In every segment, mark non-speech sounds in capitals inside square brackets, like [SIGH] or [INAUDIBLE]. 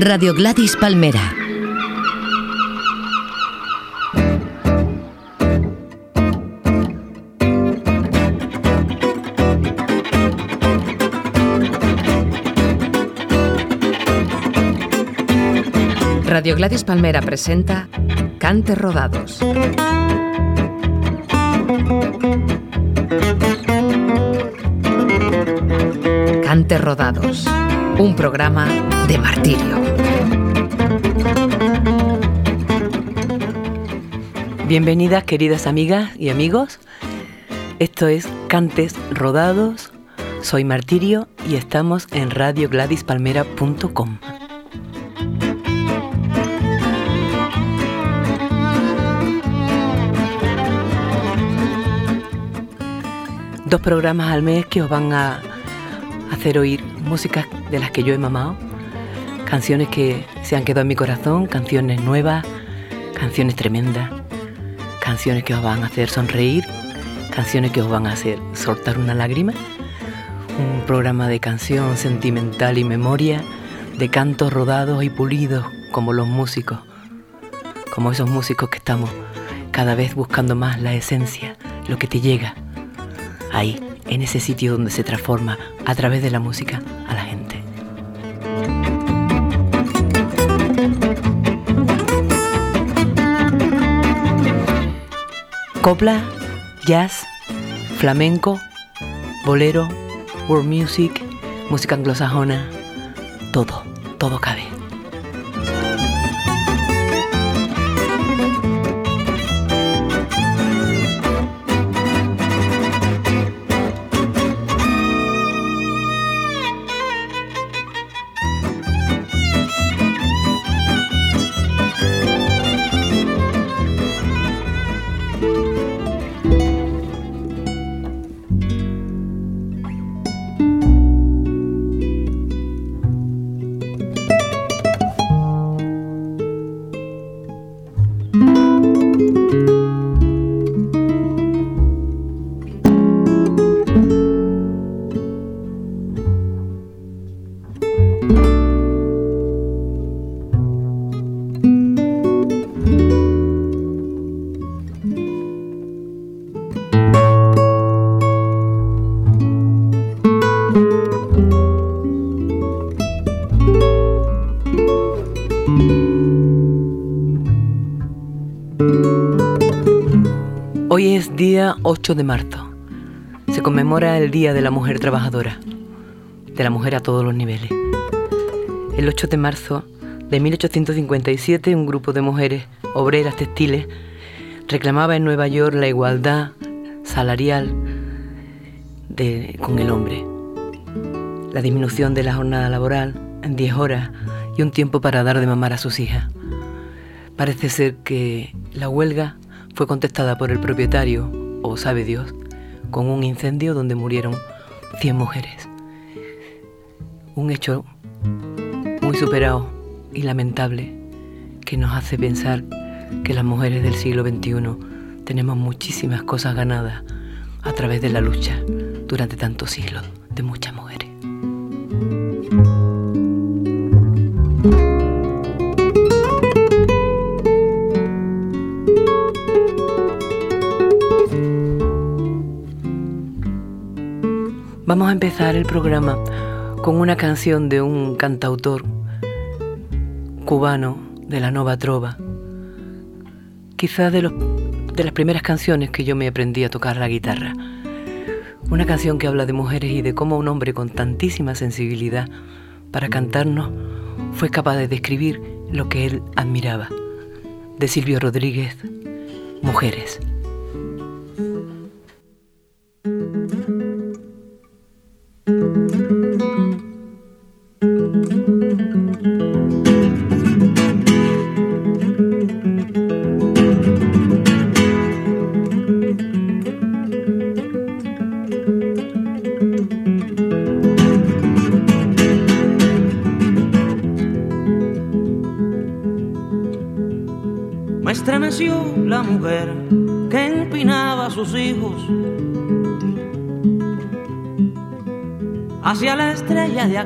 Radio Gladys Palmera. Radio Gladys Palmera presenta Cantes Rodados. Cantes Rodados, un programa de martirio. Bienvenidas queridas amigas y amigos. Esto es Cantes Rodados. Soy Martirio y estamos en radiogladyspalmera.com. Dos programas al mes que os van a hacer oír músicas de las que yo he mamado, canciones que se han quedado en mi corazón, canciones nuevas, canciones tremendas, canciones que os van a hacer sonreír, canciones que os van a hacer soltar una lágrima. Un programa de canción sentimental y memoria, de cantos rodados y pulidos como los músicos, como esos músicos que estamos cada vez buscando más la esencia, lo que te llega ahí, en ese sitio donde se transforma a través de la música Copla, jazz, flamenco, bolero, world music, música anglosajona, todo, todo cabe. 8 de marzo. Se conmemora el Día de la Mujer Trabajadora, de la mujer a todos los niveles. El 8 de marzo de 1857 un grupo de mujeres obreras textiles reclamaba en Nueva York la igualdad salarial con el hombre, la disminución de la jornada laboral en 10 horas y un tiempo para dar de mamar a sus hijas. Parece ser que la huelga fue contestada por el propietario, o sabe Dios, con un incendio donde murieron 100 mujeres. Un hecho muy superado y lamentable que nos hace pensar que las mujeres del siglo XXI tenemos muchísimas cosas ganadas a través de la lucha durante tantos siglos de muchas mujeres. Vamos a empezar el programa con una canción de un cantautor cubano de la Nova Trova, quizás de, las primeras canciones que yo me aprendí a tocar la guitarra. Una canción que habla de mujeres y de cómo un hombre con tantísima sensibilidad para cantarnos fue capaz de describir lo que él admiraba. De Silvio Rodríguez, Mujeres.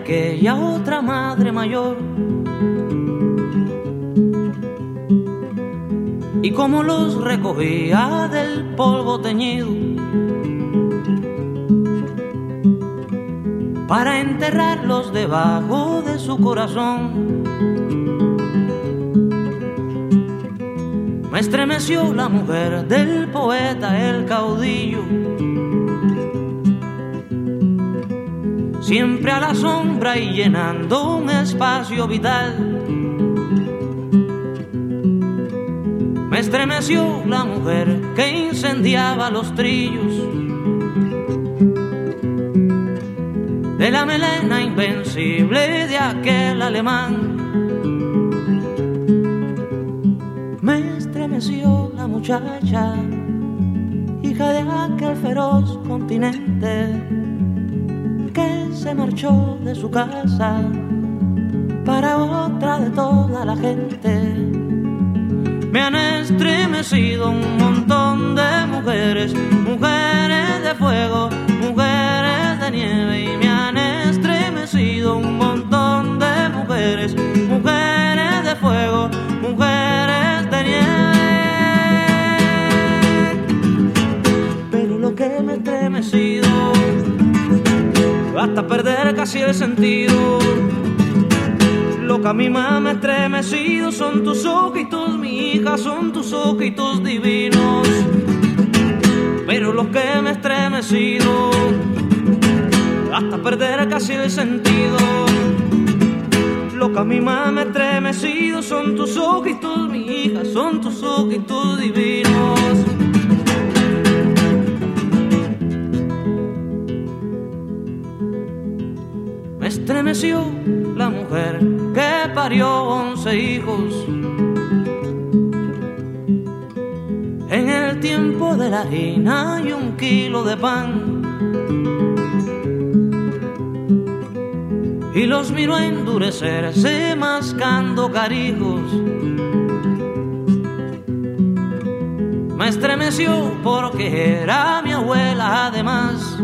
Aquella otra madre mayor. Y como los recogía del polvo teñido, para enterrarlos debajo de su corazón. Me estremeció la mujer del poeta, el caudillo siempre a la sombra y llenando un espacio vital. Me estremeció la mujer que incendiaba los trillos de la melena invencible de aquel alemán. Me estremeció la muchacha, hija de aquel feroz continente se marchó de su casa para otra de toda la gente. Me han estremecido un montón de mujeres, mujeres de fuego, mujeres de nieve y me han estremecido un montón de mujeres, mujeres de fuego, mujeres de nieve. Pero lo que me ha estremecido hasta perder casi el sentido. Lo que a mí me estremecido son tus ojitos, mi hija, son tus ojitos divinos. Pero lo que me ha estremecido, hasta perder casi el sentido. Lo que a mí me estremecido son tus ojitos, mi hija, son tus ojitos divinos. Estremeció la mujer que parió once hijos. En el tiempo de la harina y un kilo de pan. Y los miró endurecerse mascando carijos. Me estremeció porque era mi abuela además.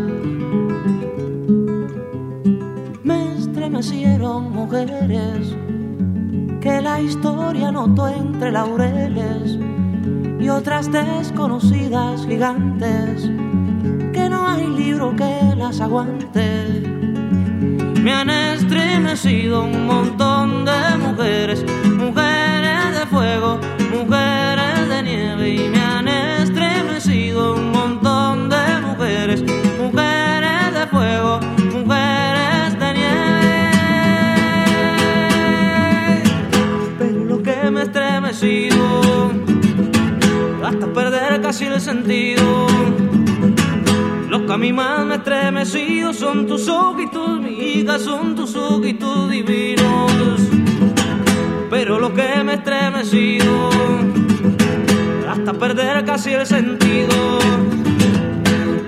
Que la historia notó entre laureles y otras desconocidas gigantes que no hay libro que las aguante. Me han estremecido un montón de mujeres, mujeres de fuego, mujeres de nieve y me el sentido. Los que a mí más me estremecido son tus ojitos, mi hija, son tus ojitos divinos. Pero lo que me estremecido hasta perder casi el sentido.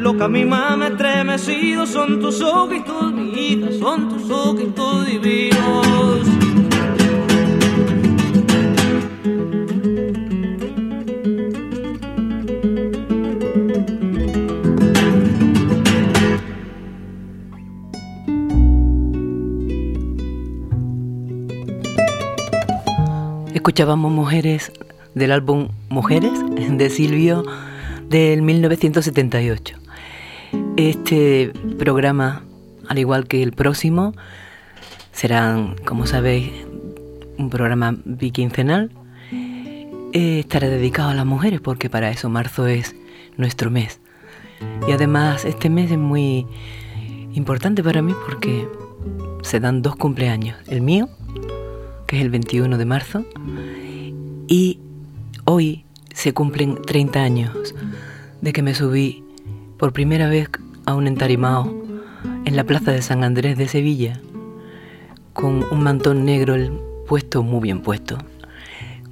Lo que a mí más me estremecido son tus ojitos, mi hija, son tus ojitos divinos. Escuchábamos Mujeres del álbum Mujeres de Silvio del 1978. Este programa, al igual que el próximo, serán, como sabéis, un programa biquincenal. Eh, estará dedicado a las mujeres porque para eso marzo es nuestro mes. Y además este mes es muy importante para mí porque se dan dos cumpleaños, el mío que es el 21 de marzo, y hoy se cumplen 30 años de que me subí por primera vez a un entarimado en la plaza de San Andrés de Sevilla, con un mantón negro puesto muy bien puesto,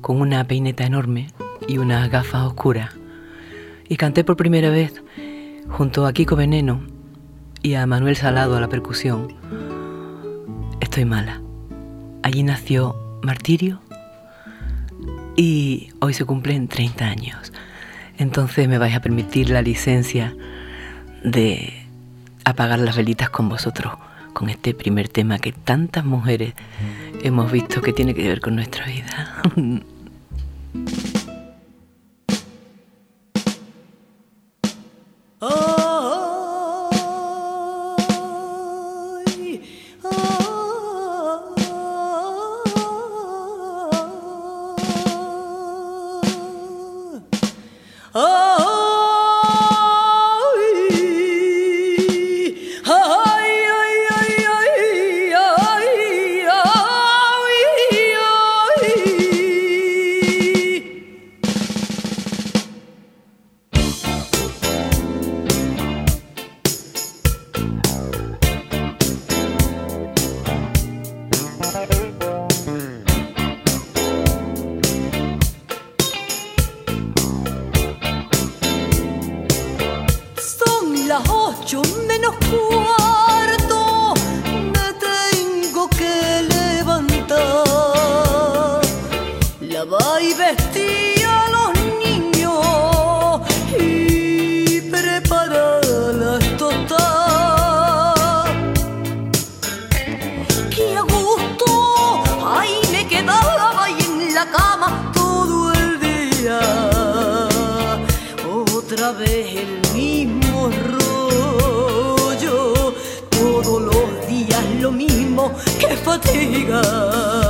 con una peineta enorme y unas gafas oscuras. Y canté por primera vez junto a Kiko Veneno y a Manuel Salado a la percusión. Estoy mala. Allí nació Martirio y hoy se cumplen 30 años. Entonces me vais a permitir la licencia de apagar las velitas con vosotros, con este primer tema que tantas mujeres hemos visto que tiene que ver con nuestra vida. [LAUGHS] Oh. 태희가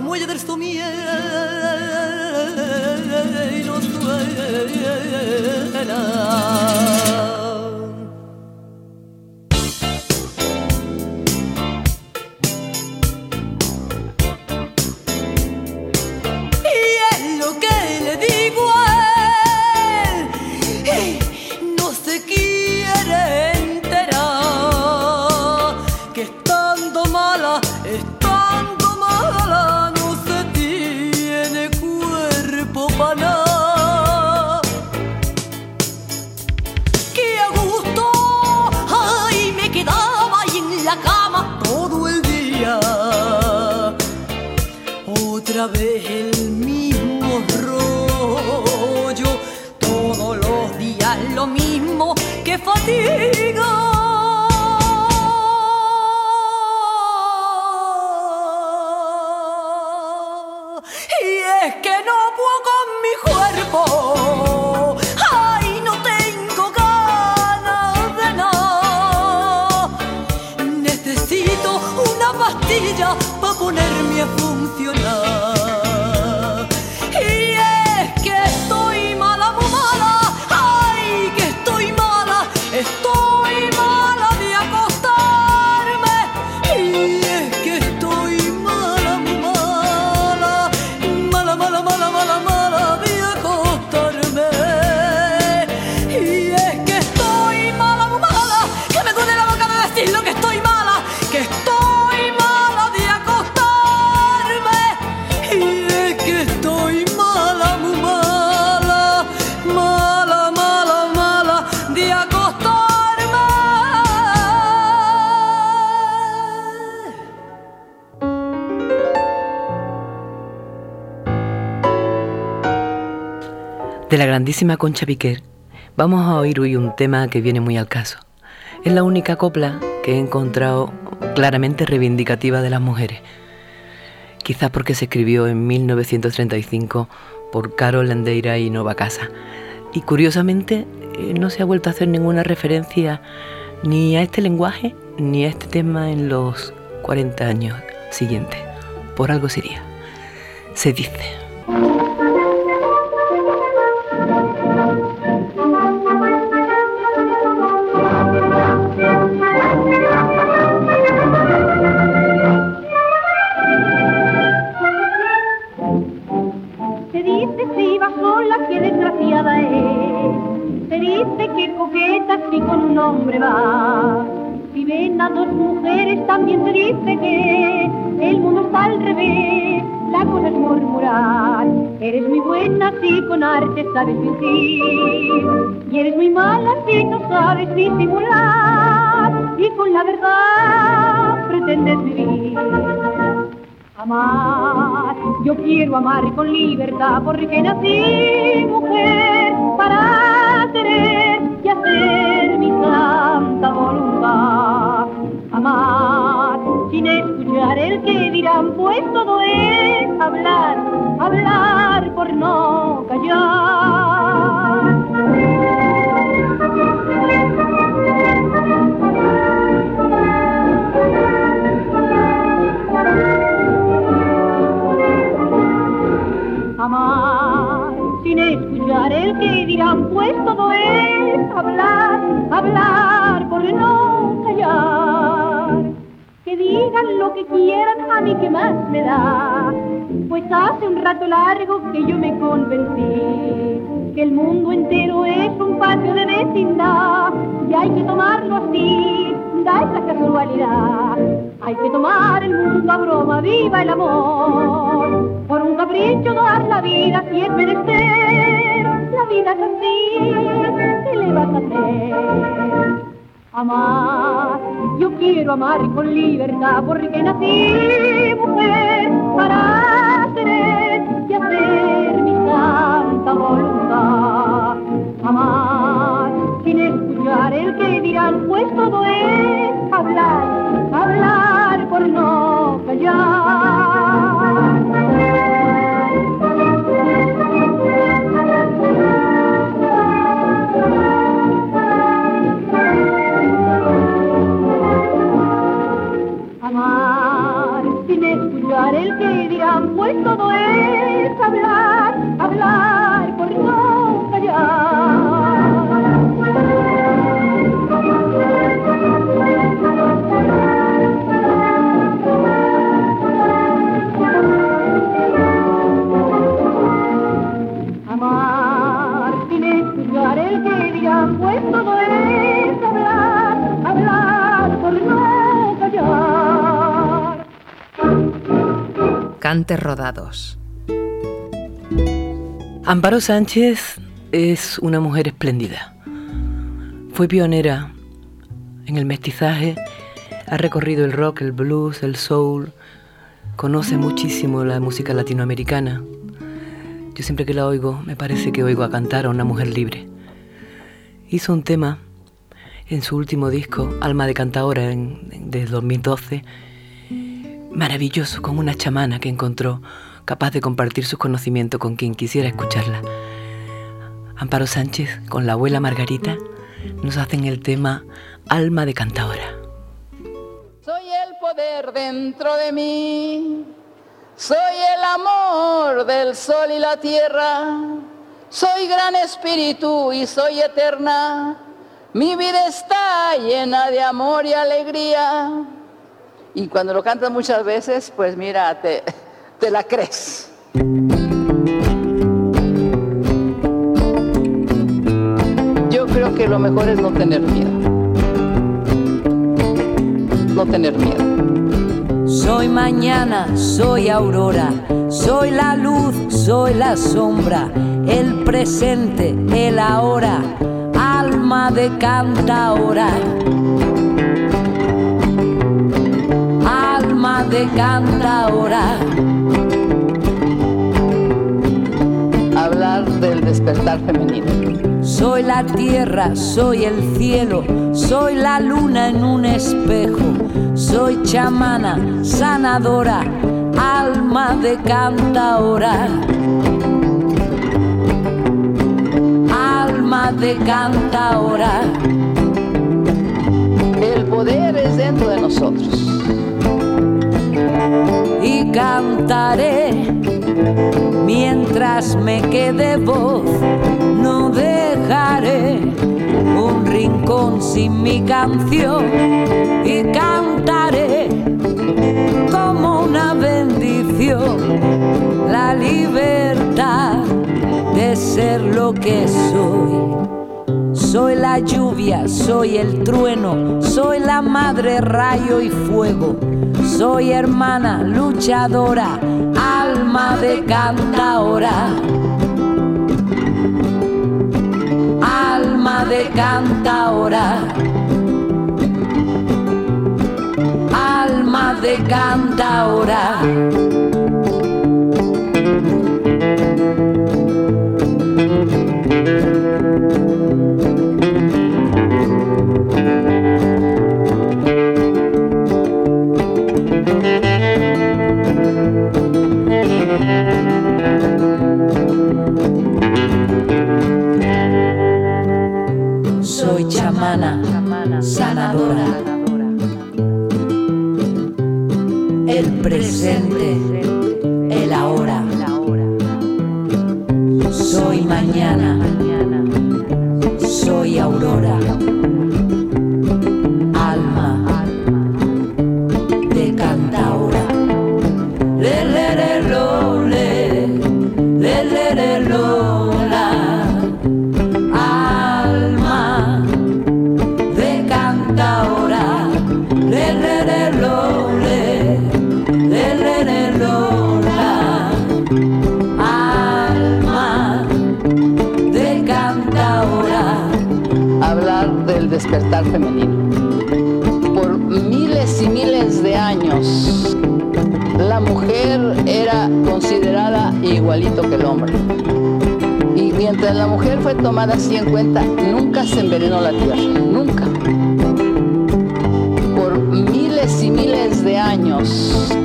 los muelles del somier y. de la grandísima Concha Piquer, vamos a oír hoy un tema que viene muy al caso. Es la única copla que he encontrado claramente reivindicativa de las mujeres. Quizás porque se escribió en 1935 por Carol Landeira y Nova Casa. Y curiosamente eh, no se ha vuelto a hacer ninguna referencia ni a este lenguaje ni a este tema en los 40 años siguientes. Por algo sería. Se dice. Eres muy buena si con arte sabes fingir, y eres muy mala si no sabes disimular, y con la verdad pretendes vivir. Amar, yo quiero amar con libertad porque nací mujer para tener y hacer mi santa voluntad. Amar sin escuchar el que dirán, pues todo es hablar, hablar por no callar. Amar sin escuchar el que dirán, pues todo es hablar, hablar por no callar digan lo que quieran, a mí que más me da. Hace un rato largo que yo me convencí que el mundo entero es un patio de vecindad y hay que tomarlo así, da esa casualidad. Hay que tomar el mundo a broma, viva el amor. Por un capricho dar la vida si es merecer. La vida es así, ¿qué le vas a hacer? Amar, yo quiero amar con libertad porque nací mujer para hacer mi santa voluntad. Amar sin escuchar el que dirán, pues todo es hablar, Cantes rodados. Amparo Sánchez es una mujer espléndida. Fue pionera en el mestizaje, ha recorrido el rock, el blues, el soul, conoce muchísimo la música latinoamericana. Yo siempre que la oigo me parece que oigo a cantar a una mujer libre. Hizo un tema en su último disco, Alma de Cantaora, en, de 2012, maravilloso con una chamana que encontró capaz de compartir sus conocimientos con quien quisiera escucharla. Amparo Sánchez con la abuela Margarita nos hacen el tema Alma de Cantaora. Soy el poder dentro de mí, soy el amor del sol y la tierra, soy gran espíritu y soy eterna, mi vida está llena de amor y alegría. Y cuando lo cantas muchas veces, pues mira, te, la crees. Yo creo que lo mejor es no tener miedo. No tener miedo. Soy mañana, soy aurora, soy la luz, soy la sombra, el presente, el ahora, alma de canta ahora. de canta ahora. Hablar del despertar femenino. soy la tierra, soy el cielo, soy la luna en un espejo, soy chamana, sanadora, alma de cantaora. Alma de cantaora. El poder es dentro de nosotros. Y cantaré mientras me quede voz, no dejaré un rincón sin mi canción y cantaré como una bendición la libertad de ser lo que soy. Soy la lluvia, soy el trueno, soy la madre rayo y fuego, soy hermana luchadora, alma de cantaora. Alma de cantaora. Alma de cantaora. Chamana, sanadora. El presente, el ahora. Soy mañana, soy aurora. Alma hablar del despertar femenino. Por miles y miles de años, la mujer era considerada igualito que el hombre. Y mientras la mujer fue tomada así en cuenta, nunca se envenenó la tierra, nunca. Miles y miles de años,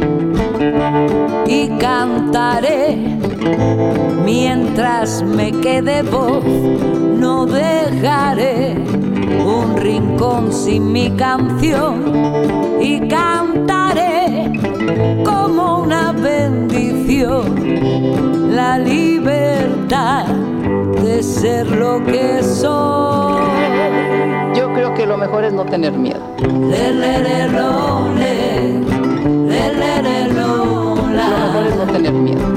y cantaré mientras me quede voz. No dejaré un rincón sin mi canción y cantaré como una bendición la libertad de ser lo que soy. yo creo que lo mejor es no tener miedo. Le, le, mejor es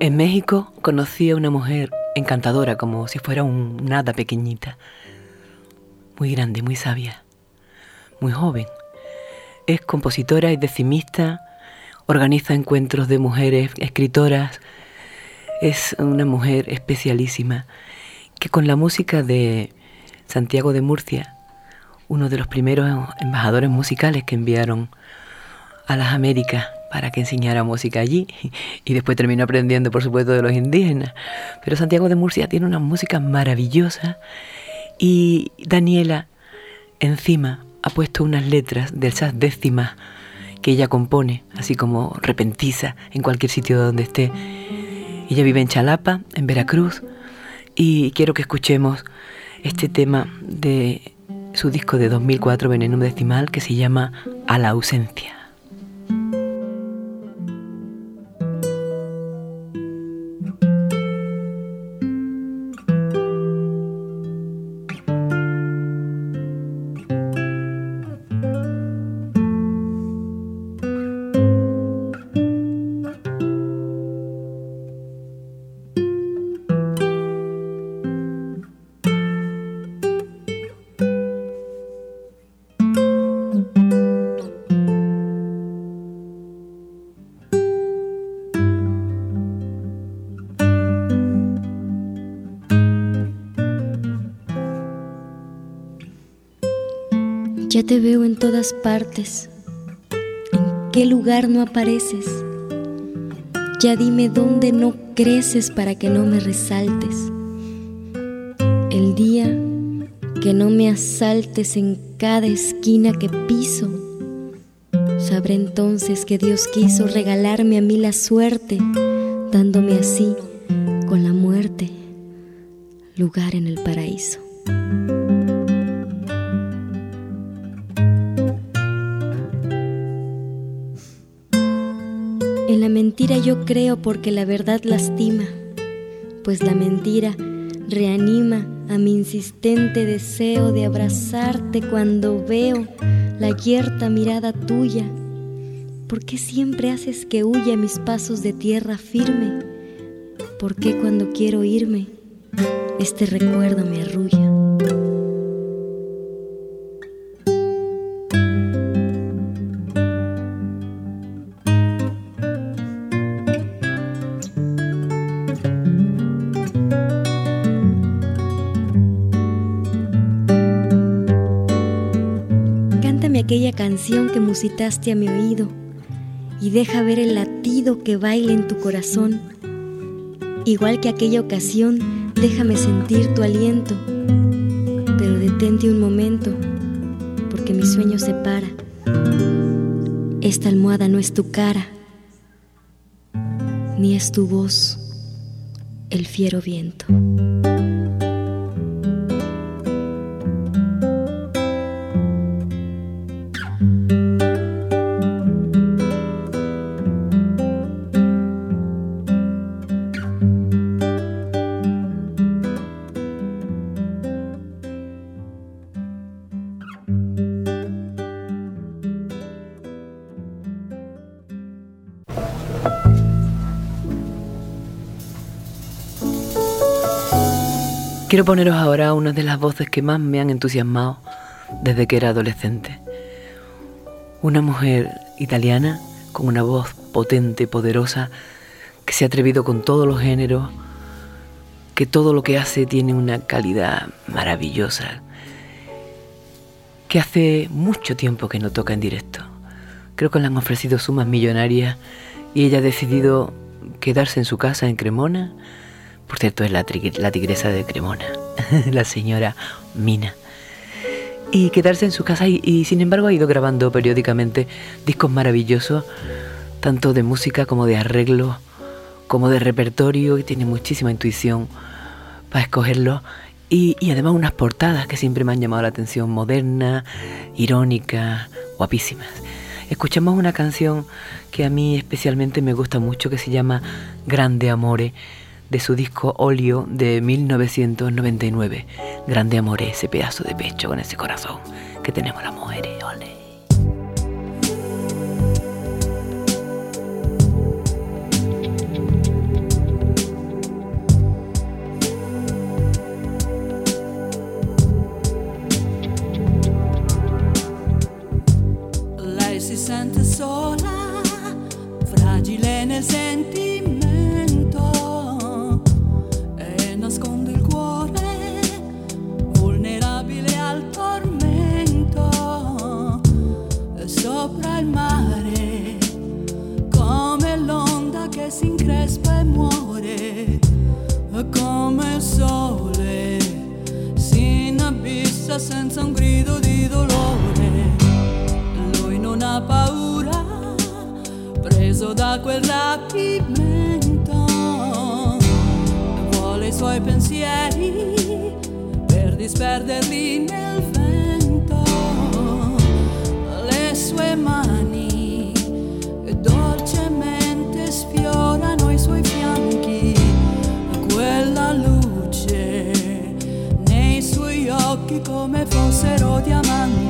En México conocí a una mujer encantadora, como si fuera un nada pequeñita. Muy grande, muy sabia, muy joven. Es compositora y decimista, organiza encuentros de mujeres escritoras. Es una mujer especialísima que con la música de Santiago de Murcia, uno de los primeros embajadores musicales que enviaron a las Américas para que enseñara música allí [LAUGHS] y después terminó aprendiendo por supuesto de los indígenas. Pero Santiago de Murcia tiene una música maravillosa y Daniela encima ha puesto unas letras de esas décimas que ella compone, así como repentiza en cualquier sitio donde esté. Ella vive en Chalapa, en Veracruz, y quiero que escuchemos este tema de su disco de 2004, Veneno Decimal, que se llama A la ausencia. Te veo en todas partes. ¿En qué lugar no apareces? Ya dime dónde no creces para que no me resaltes. El día que no me asaltes en cada esquina que piso, sabré entonces que Dios quiso regalarme a mí la suerte, dándome así, con la muerte, lugar en el paraíso. Mentira yo creo porque la verdad lastima, pues la mentira reanima a mi insistente deseo de abrazarte cuando veo la yerta mirada tuya. ¿Por qué siempre haces que huya mis pasos de tierra firme? ¿Por qué cuando quiero irme, este recuerdo me arrulla? Canción que musitaste a mi oído y deja ver el latido que baila en tu corazón. Igual que aquella ocasión, déjame sentir tu aliento, pero detente un momento, porque mi sueño se para. Esta almohada no es tu cara, ni es tu voz, el fiero viento. Quiero poneros ahora una de las voces que más me han entusiasmado desde que era adolescente. Una mujer italiana con una voz potente, poderosa, que se ha atrevido con todos los géneros, que todo lo que hace tiene una calidad maravillosa, que hace mucho tiempo que no toca en directo. Creo que le han ofrecido sumas millonarias y ella ha decidido quedarse en su casa en Cremona por cierto, es la, tigresa de Cremona, [LAUGHS] la señora Mina. Y quedarse en su casa y, sin embargo ha ido grabando periódicamente discos maravillosos, tanto de música como de arreglo, como de repertorio, y tiene muchísima intuición para escogerlo. Y, además unas portadas que siempre me han llamado la atención, modernas, irónicas, guapísimas. Escuchamos una canción que a mí especialmente me gusta mucho que se llama Grande Amore de su disco Olio de 1999. Grande amor ese pedazo de pecho con ese corazón que tenemos las mujeres. Ole. Senza un grido di dolore. Lui non ha paura, preso da quel rapimento, vuole i suoi pensieri per disperderli nel sue mani occhi come fossero diamanti.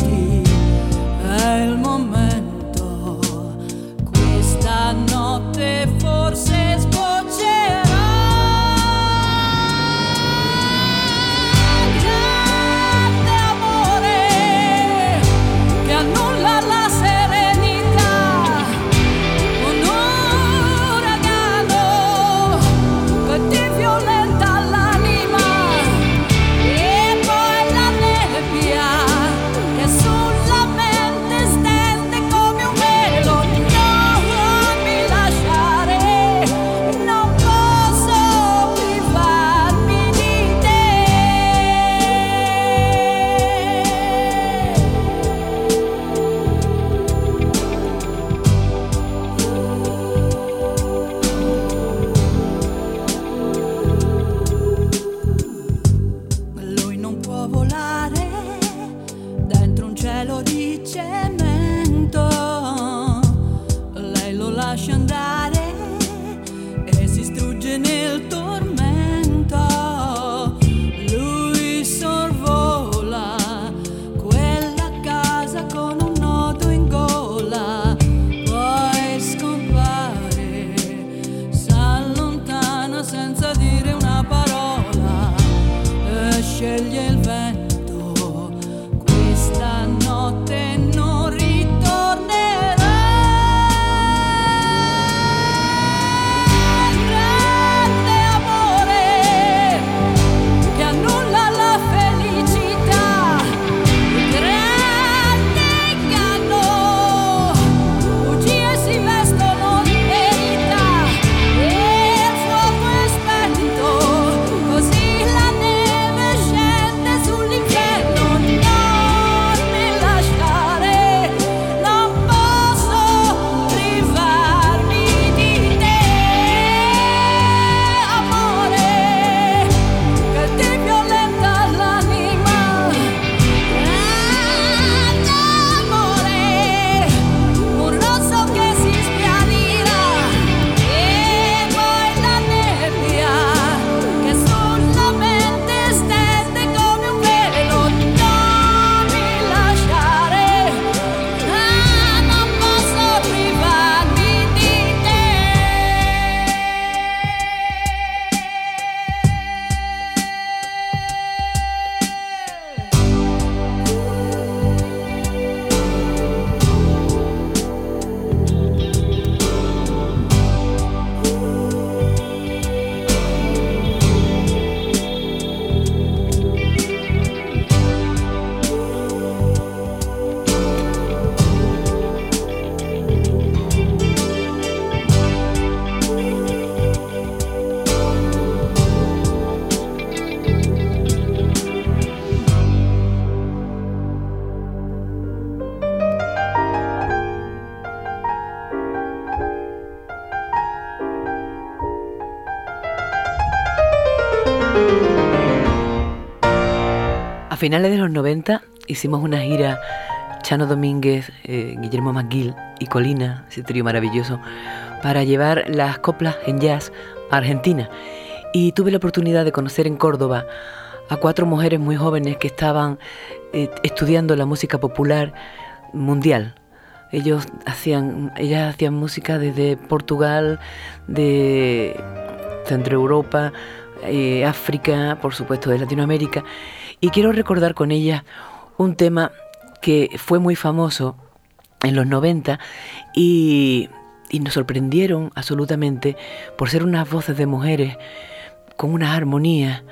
Finales de los 90 hicimos una gira Chano Domínguez, eh, Guillermo McGill y Colina, ese trío maravilloso, para llevar las coplas en jazz a Argentina. Y tuve la oportunidad de conocer en Córdoba a cuatro mujeres muy jóvenes que estaban eh, estudiando la música popular mundial. Ellos hacían, ellas hacían música desde Portugal, de Centro Europa, eh, África, por supuesto de Latinoamérica. Y quiero recordar con ellas un tema que fue muy famoso en los 90 y, y nos sorprendieron absolutamente por ser unas voces de mujeres con unas armonías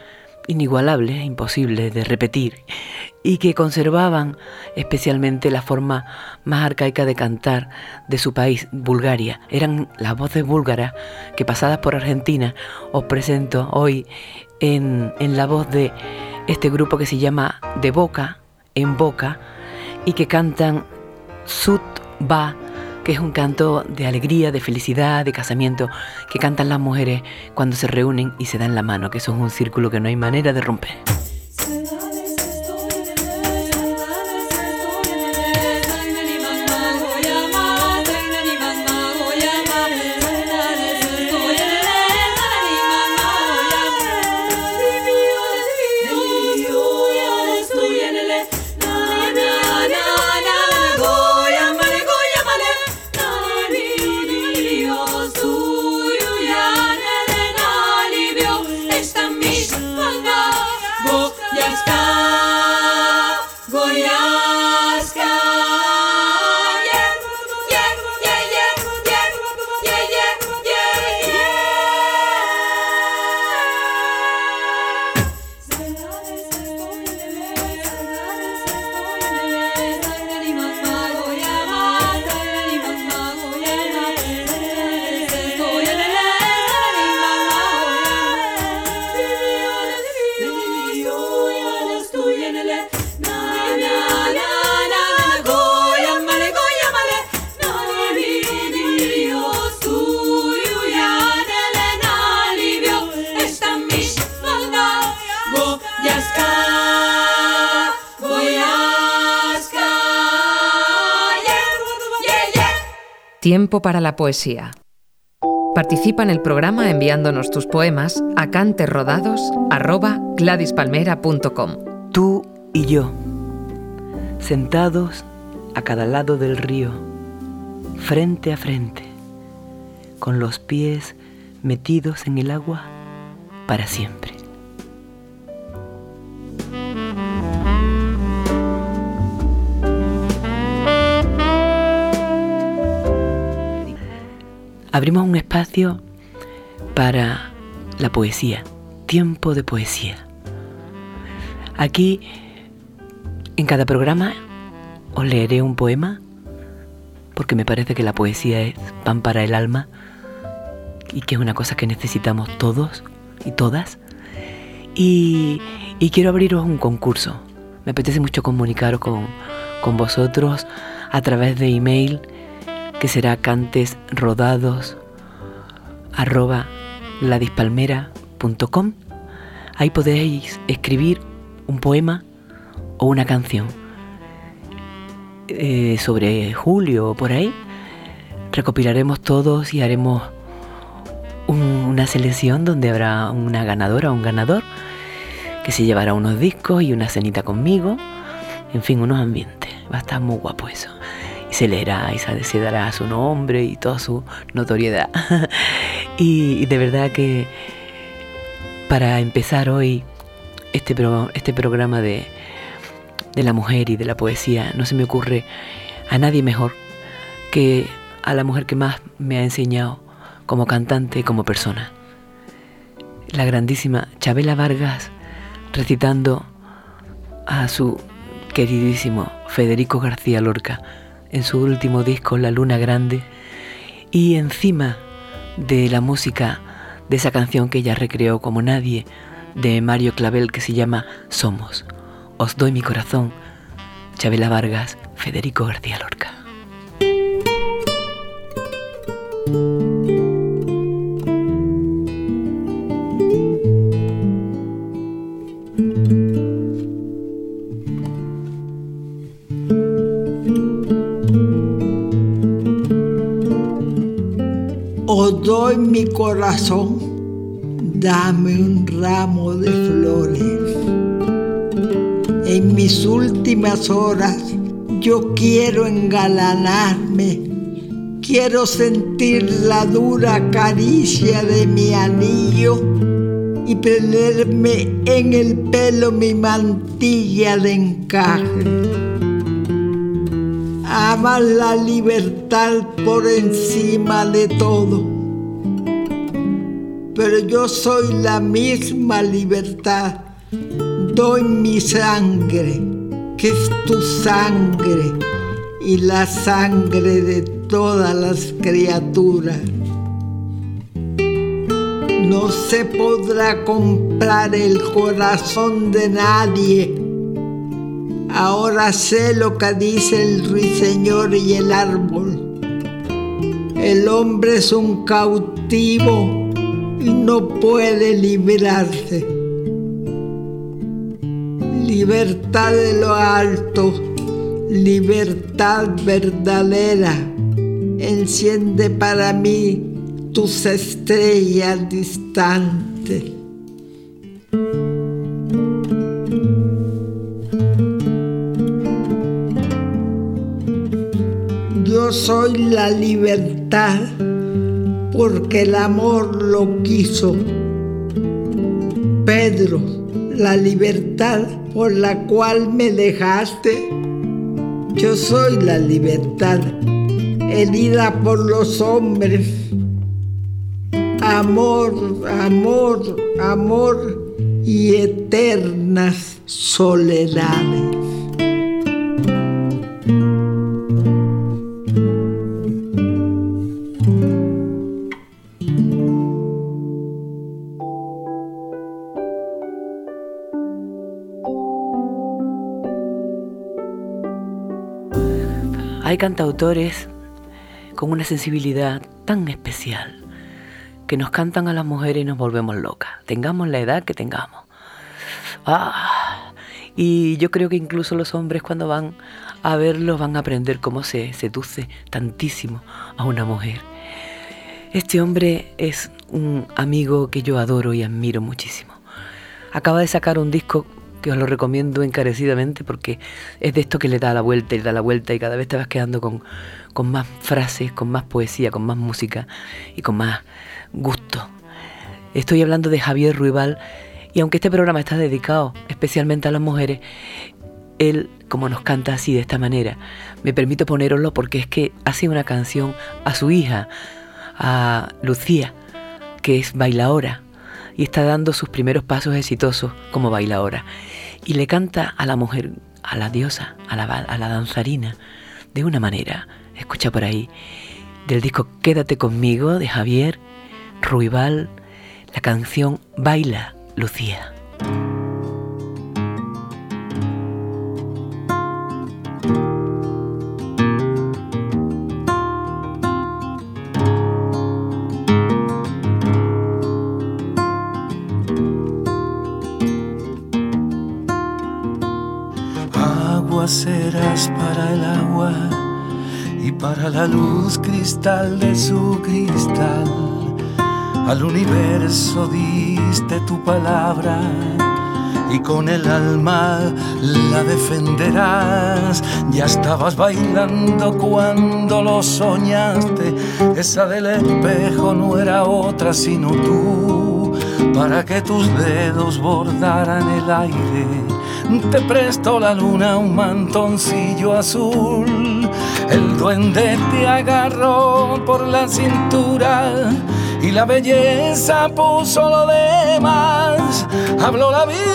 inigualables, imposibles de repetir, y que conservaban especialmente la forma más arcaica de cantar de su país, Bulgaria. Eran las voces búlgaras que pasadas por Argentina os presento hoy en, en la voz de este grupo que se llama De Boca en Boca y que cantan Sut Ba, que es un canto de alegría, de felicidad, de casamiento, que cantan las mujeres cuando se reúnen y se dan la mano, que eso es un círculo que no hay manera de romper. Para la poesía. Participa en el programa enviándonos tus poemas a canterrodados@gladispalmera.com. Tú y yo, sentados a cada lado del río, frente a frente, con los pies metidos en el agua para siempre. Abrimos un espacio para la poesía, tiempo de poesía. Aquí, en cada programa, os leeré un poema, porque me parece que la poesía es pan para el alma y que es una cosa que necesitamos todos y todas. Y, quiero abriros un concurso. Me apetece mucho comunicaros con, con vosotros a través de email que será cantesrodados arroba ladispalmera.com. Ahí podéis escribir un poema o una canción eh, sobre julio o por ahí. Recopilaremos todos y haremos una selección donde habrá una ganadora o un ganador que se llevará unos discos y una cenita conmigo. En fin, unos ambientes. Va a estar muy guapo eso se leerá y se dará su nombre y toda su notoriedad. [LAUGHS] y, de verdad que para empezar hoy este, este programa de, de la mujer y de la poesía, no se me ocurre a nadie mejor que a la mujer que más me ha enseñado como cantante y como persona. La grandísima Chabela Vargas recitando a su queridísimo Federico García Lorca en su último disco La Luna Grande y encima de la música de esa canción que ella recreó como nadie de Mario Clavel que se llama Somos. Os doy mi corazón. Chabela Vargas, Federico García Lorca. Doy mi corazón, dame un ramo de flores. En mis últimas horas yo quiero engalanarme, quiero sentir la dura caricia de mi anillo y ponerme en el pelo mi mantilla de encaje. Ama la libertad por encima de todo pero yo soy la misma libertad. Doy mi sangre, que es tu sangre y la sangre de todas las criaturas. No se podrá comprar el corazón de nadie. Ahora sé lo que dice el ruiseñor y el árbol. El hombre es un cautivo no puede librarse. Libertad de lo alto, libertad verdadera, enciende para mí tus estrellas distantes. Yo soy la libertad porque el amor lo quiso. Pedro, la libertad por la cual me dejaste, yo soy la libertad, herida por los hombres. Amor, amor, amor y eternas soledades. Hay cantautores con una sensibilidad tan especial que nos cantan a las mujeres y nos volvemos locas, tengamos la edad que tengamos. Ah, y yo creo que incluso los hombres cuando van a verlo van a aprender cómo se seduce tantísimo a una mujer. Este hombre es un amigo que yo adoro y admiro muchísimo. Acaba de sacar un disco que os lo recomiendo encarecidamente porque es de esto que le da la vuelta y da la vuelta y cada vez te vas quedando con, con más frases, con más poesía, con más música y con más gusto. Estoy hablando de Javier Ruibal y aunque este programa está dedicado especialmente a las mujeres, él, como nos canta así de esta manera, me permito poneroslo porque es que hace una canción a su hija, a Lucía, que es bailaora y está dando sus primeros pasos exitosos como bailaora. Y le canta a la mujer, a la diosa, a la, a la danzarina, de una manera, escucha por ahí, del disco Quédate conmigo de Javier Ruibal, la canción Baila Lucía. Para el agua y para la luz cristal de su cristal. Al universo diste tu palabra y con el alma la defenderás. Ya estabas bailando cuando lo soñaste, esa del espejo no era otra sino tú, para que tus dedos bordaran el aire te presto la luna un mantoncillo azul. El duende te agarró por la cintura y la belleza puso lo demás. Habló la vida.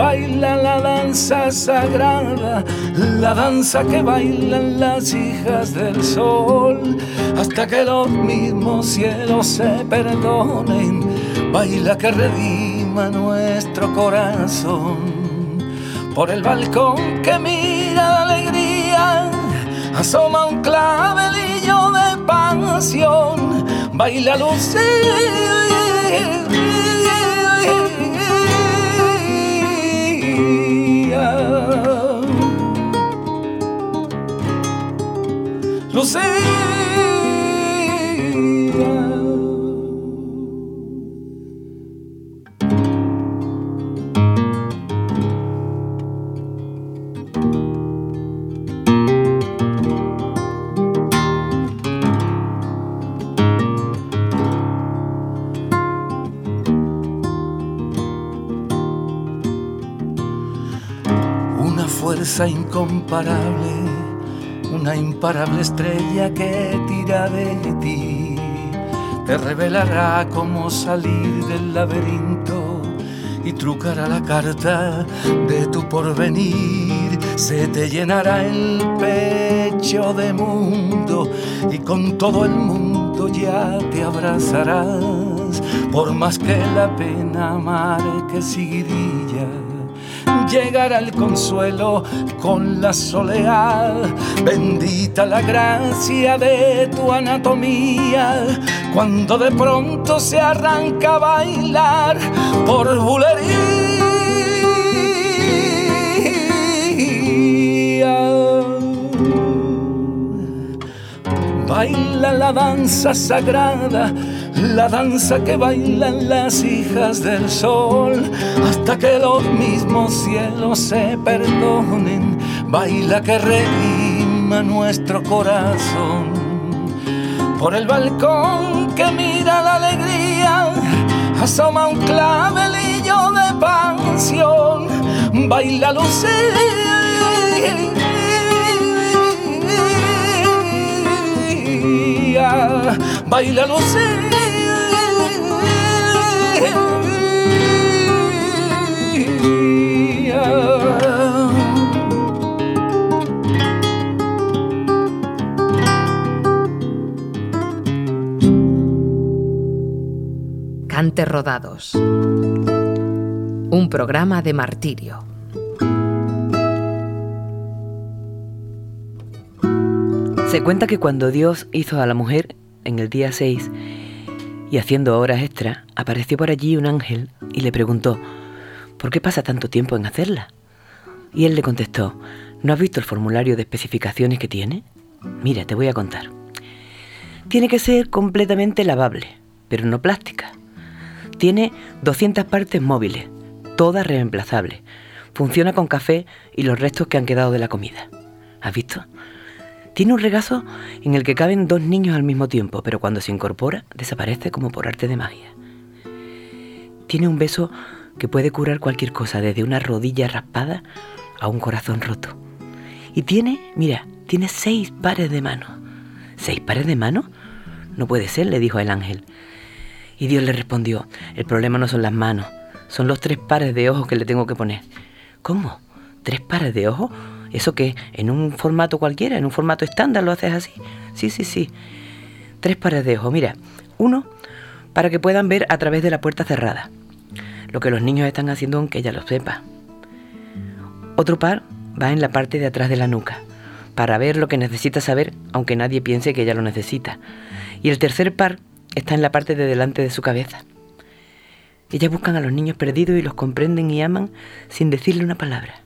Baila la danza sagrada, la danza que bailan las hijas del sol hasta que los mismos cielos se perdonen. Baila que redima nuestro corazón. Por el balcón que mira la alegría, asoma un clavelillo de pasión. Baila Lucía. Lucía. incomparable, una imparable estrella que tira de ti, te revelará cómo salir del laberinto y trucará la carta de tu porvenir. Se te llenará el pecho de mundo y con todo el mundo ya te abrazarás, por más que la pena marque seguidilla llegará el consuelo con la soledad. Bendita la gracia de tu anatomía, cuando de pronto se arranca a bailar por bulería. Baila la danza sagrada la danza que bailan las hijas del sol, hasta que los mismos cielos se perdonen, baila que reima nuestro corazón. Por el balcón que mira la alegría, asoma un clavelillo de pasión, baila Lucía baila Lucía. Cante Rodados. Un programa de martirio. Se cuenta que cuando Dios hizo a la mujer en el día 6 Y haciendo horas extras, apareció por allí un ángel y le preguntó, ¿por qué pasa tanto tiempo en hacerla? Y él le contestó, ¿no has visto el formulario de especificaciones que tiene? Mira, te voy a contar. Tiene que ser completamente lavable, pero no plástica. Tiene 200 partes móviles, todas reemplazables. Funciona con café y los restos que han quedado de la comida. ¿Has visto? Tiene un regazo en el que caben dos niños al mismo tiempo, pero cuando se incorpora desaparece como por arte de magia. Tiene un beso que puede curar cualquier cosa, desde una rodilla raspada a un corazón roto. Y tiene, mira, tiene seis pares de manos. ¿Seis pares de manos? No puede ser, le dijo el ángel. Y Dios le respondió, el problema no son las manos, son los tres pares de ojos que le tengo que poner. ¿Cómo? ¿Tres pares de ojos? ¿Eso que ¿En un formato cualquiera? ¿En un formato estándar lo haces así? Sí, sí, sí. Tres pares de ojos. Mira, uno para que puedan ver a través de la puerta cerrada. Lo que los niños están haciendo aunque ella lo sepa. Otro par va en la parte de atrás de la nuca, para ver lo que necesita saber aunque nadie piense que ella lo necesita. Y el tercer par está en la parte de delante de su cabeza. Ellas buscan a los niños perdidos y los comprenden y aman sin decirle una palabra.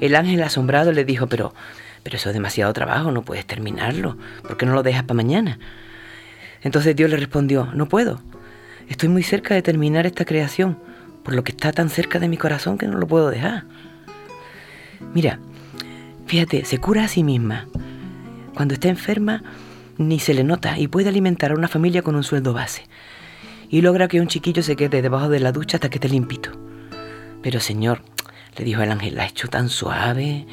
El ángel asombrado le dijo, pero, pero eso es demasiado trabajo, no puedes terminarlo. ¿Por qué no lo dejas para mañana? Entonces Dios le respondió, no puedo. Estoy muy cerca de terminar esta creación, por lo que está tan cerca de mi corazón que no lo puedo dejar. Mira, fíjate, se cura a sí misma. Cuando está enferma, ni se le nota y puede alimentar a una familia con un sueldo base y logra que un chiquillo se quede debajo de la ducha hasta que esté limpito. Pero señor, le dijo el ángel, la ha hecho tan suave.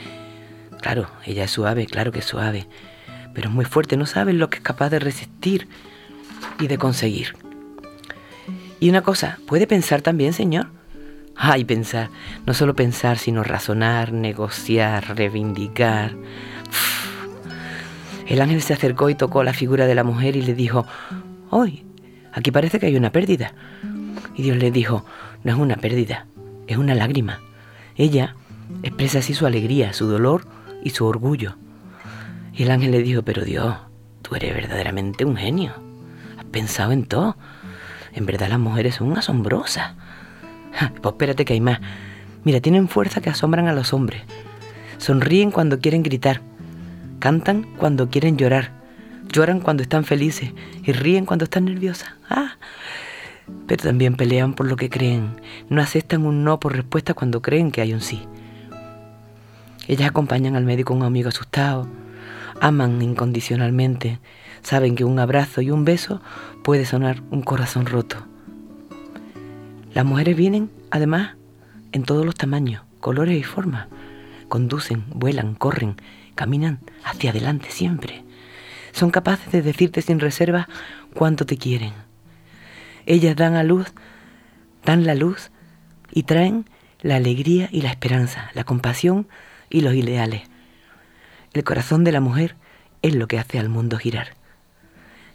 Claro, ella es suave, claro que es suave, pero es muy fuerte, no sabe lo que es capaz de resistir y de conseguir. Y una cosa, ¿puede pensar también, señor? Ay, pensar, no solo pensar, sino razonar, negociar, reivindicar. El ángel se acercó y tocó la figura de la mujer y le dijo, hoy, Aquí parece que hay una pérdida. Y Dios le dijo, no es una pérdida, es una lágrima. Ella expresa así su alegría, su dolor y su orgullo. Y el ángel le dijo, pero Dios, tú eres verdaderamente un genio. Has pensado en todo. En verdad las mujeres son asombrosas. pues espérate que hay más. Mira, tienen fuerza que asombran a los hombres. Sonríen cuando quieren gritar. Cantan cuando quieren llorar Lloran cuando están felices y ríen cuando están nerviosas. Ah, pero también pelean por lo que creen. No aceptan un no por respuesta cuando creen que hay un sí. Ellas acompañan al médico un amigo asustado, aman incondicionalmente, saben que un abrazo y un beso puede sonar un corazón roto. Las mujeres vienen, además, en todos los tamaños, colores y formas. Conducen, vuelan, corren, caminan hacia adelante siempre son capaces de decirte sin reserva cuánto te quieren. Ellas dan a luz, dan la luz y traen la alegría y la esperanza, la compasión y los ideales. El corazón de la mujer es lo que hace al mundo girar.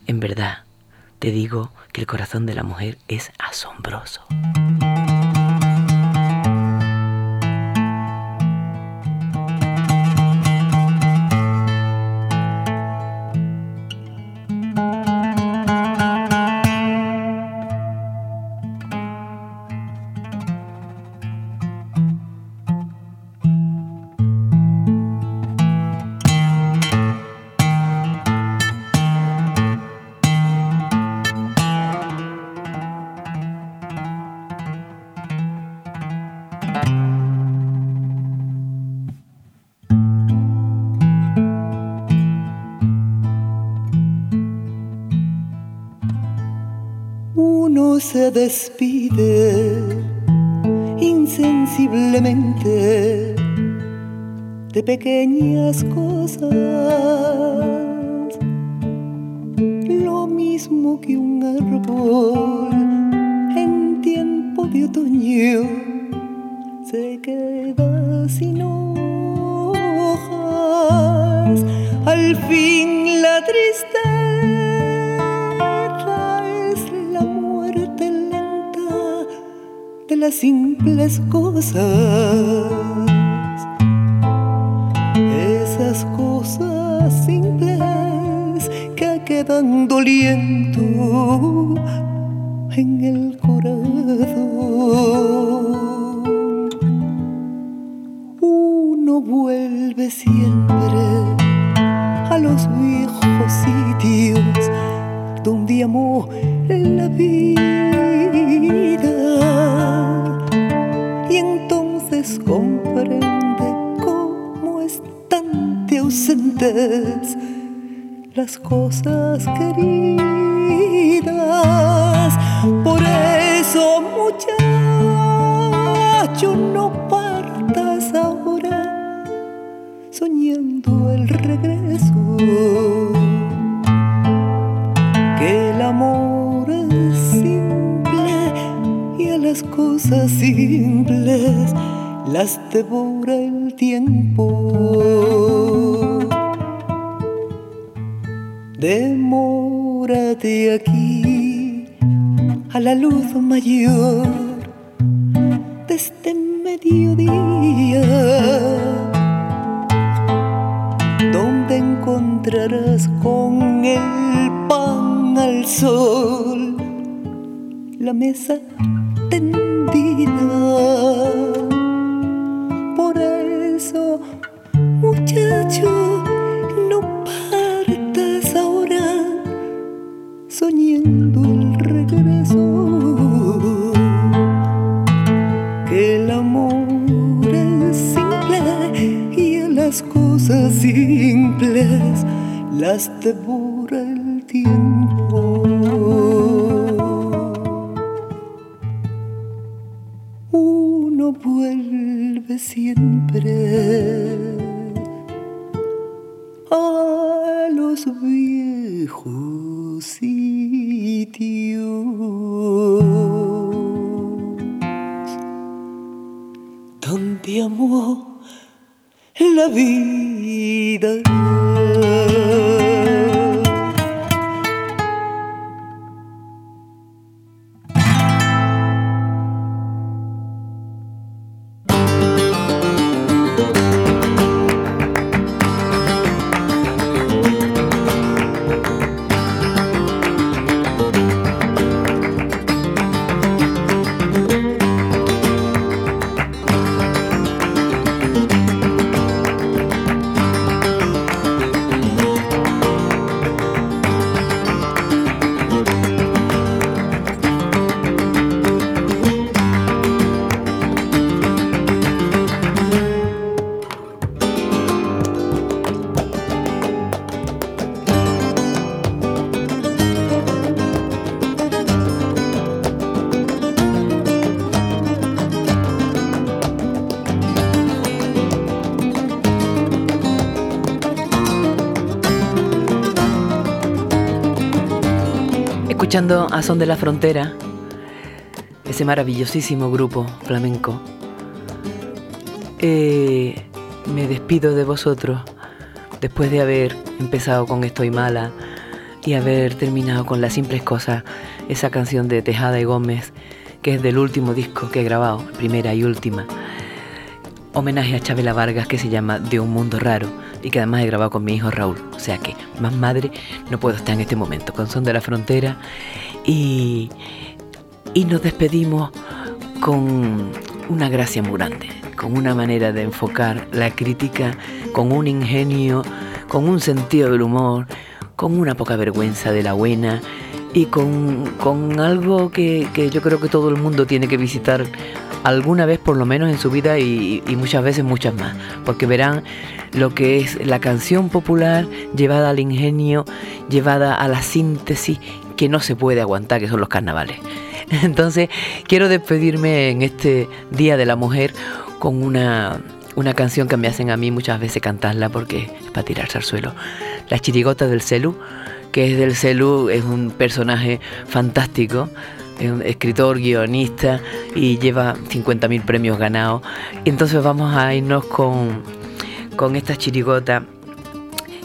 En verdad, te digo que el corazón de la mujer es asombroso. Se las cosas queridas. La vida. A Son de la Frontera, ese maravillosísimo grupo flamenco, eh, me despido de vosotros después de haber empezado con Estoy mala y haber terminado con Las simples cosas, esa canción de Tejada y Gómez, que es del último disco que he grabado, primera y última. Homenaje a Chabela Vargas que se llama De un mundo raro y que además he grabado con mi hijo Raúl. Sea que más madre no puedo estar en este momento con Son de la Frontera. Y, y nos despedimos con una gracia muy grande, con una manera de enfocar la crítica, con un ingenio, con un sentido del humor, con una poca vergüenza de la buena y con, con algo que, que yo creo que todo el mundo tiene que visitar alguna vez por lo menos en su vida y, muchas veces muchas más, porque verán lo que es la canción popular llevada al ingenio, llevada a la síntesis que no se puede aguantar, que son los carnavales. [LAUGHS] Entonces quiero despedirme en este Día de la Mujer con una, una canción que me hacen a mí muchas veces cantarla porque es para tirarse al suelo. La chirigota del celu, que es del celu, es un personaje fantástico es un escritor, guionista y lleva 50.000 premios ganados. Entonces vamos a irnos con, con esta chirigota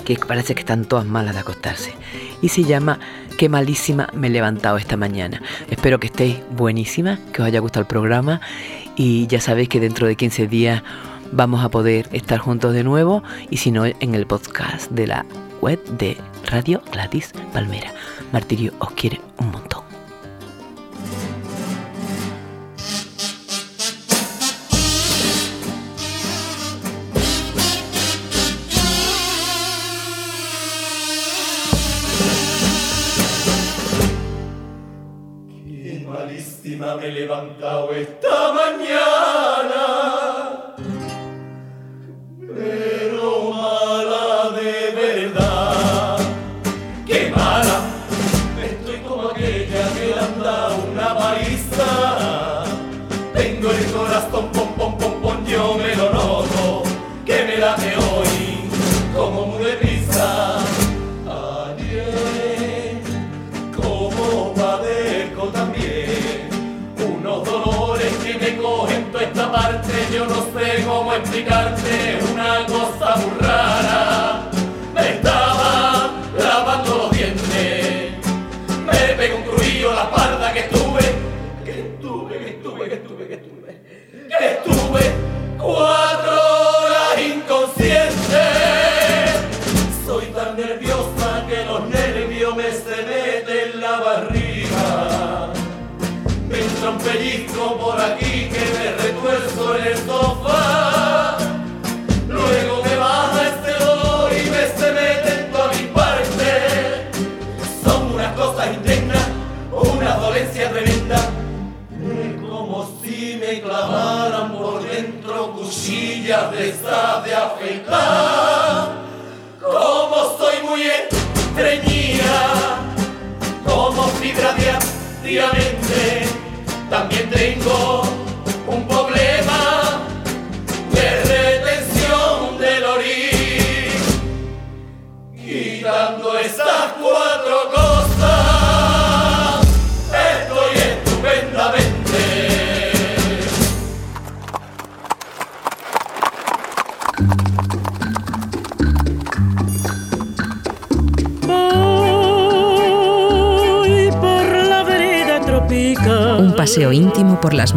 que parece que están todas malas de acostarse. Y se llama Qué malísima me he levantado esta mañana. Espero que estéis buenísima, que os haya gustado el programa y ya sabéis que dentro de 15 días vamos a poder estar juntos de nuevo y si no en el podcast de la web de Radio Gladys Palmera. Martirio os quiere un montón. me he levantado esta mañana, pero mala de verdad. ¡Qué mala! Estoy como aquella que le han dado una paliza. Tengo el corazón pom pom pom pom, yo me lo noto, que me late hoy como muy deprisa. Ayer, como padezco también. masticarte una cosa.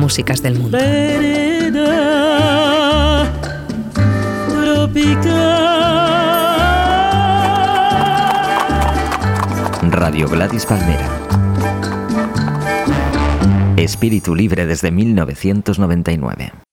músicas del mundo. Radio Gladys Palmera. Espíritu Libre desde 1999.